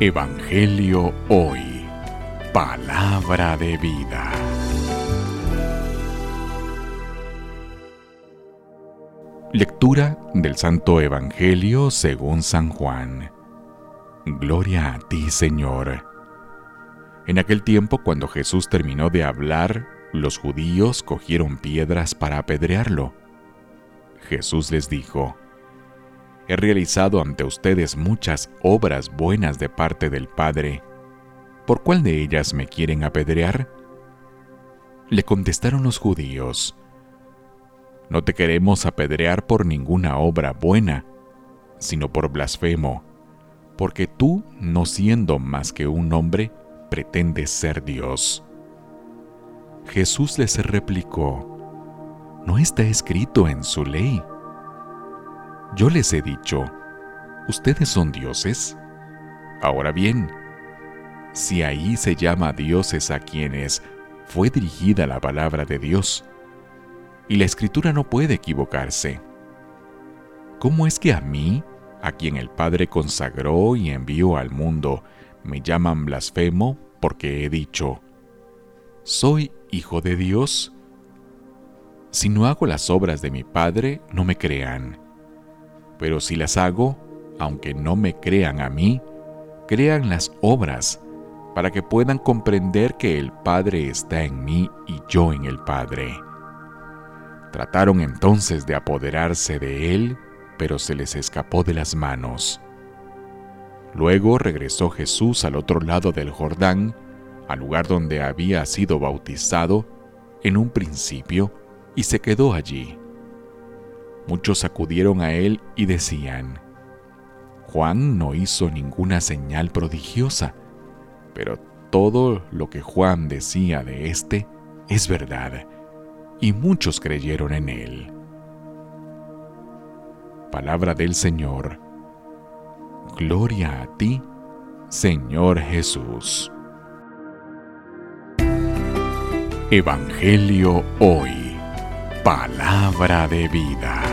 Evangelio Hoy. Palabra de vida. Lectura del Santo Evangelio según San Juan. Gloria a ti, Señor. En aquel tiempo, cuando Jesús terminó de hablar, los judíos cogieron piedras para apedrearlo. Jesús les dijo, He realizado ante ustedes muchas obras buenas de parte del Padre. ¿Por cuál de ellas me quieren apedrear? Le contestaron los judíos, No te queremos apedrear por ninguna obra buena, sino por blasfemo, porque tú, no siendo más que un hombre, pretendes ser Dios. Jesús les replicó, ¿no está escrito en su ley? Yo les he dicho, ¿ustedes son dioses? Ahora bien, si ahí se llama dioses a quienes fue dirigida la palabra de Dios, y la escritura no puede equivocarse, ¿cómo es que a mí, a quien el Padre consagró y envió al mundo, me llaman blasfemo porque he dicho, ¿soy hijo de Dios? Si no hago las obras de mi Padre, no me crean pero si las hago, aunque no me crean a mí, crean las obras, para que puedan comprender que el Padre está en mí y yo en el Padre. Trataron entonces de apoderarse de él, pero se les escapó de las manos. Luego regresó Jesús al otro lado del Jordán, al lugar donde había sido bautizado en un principio, y se quedó allí. Muchos acudieron a él y decían, Juan no hizo ninguna señal prodigiosa, pero todo lo que Juan decía de éste es verdad, y muchos creyeron en él. Palabra del Señor. Gloria a ti, Señor Jesús. Evangelio hoy. Palabra de vida.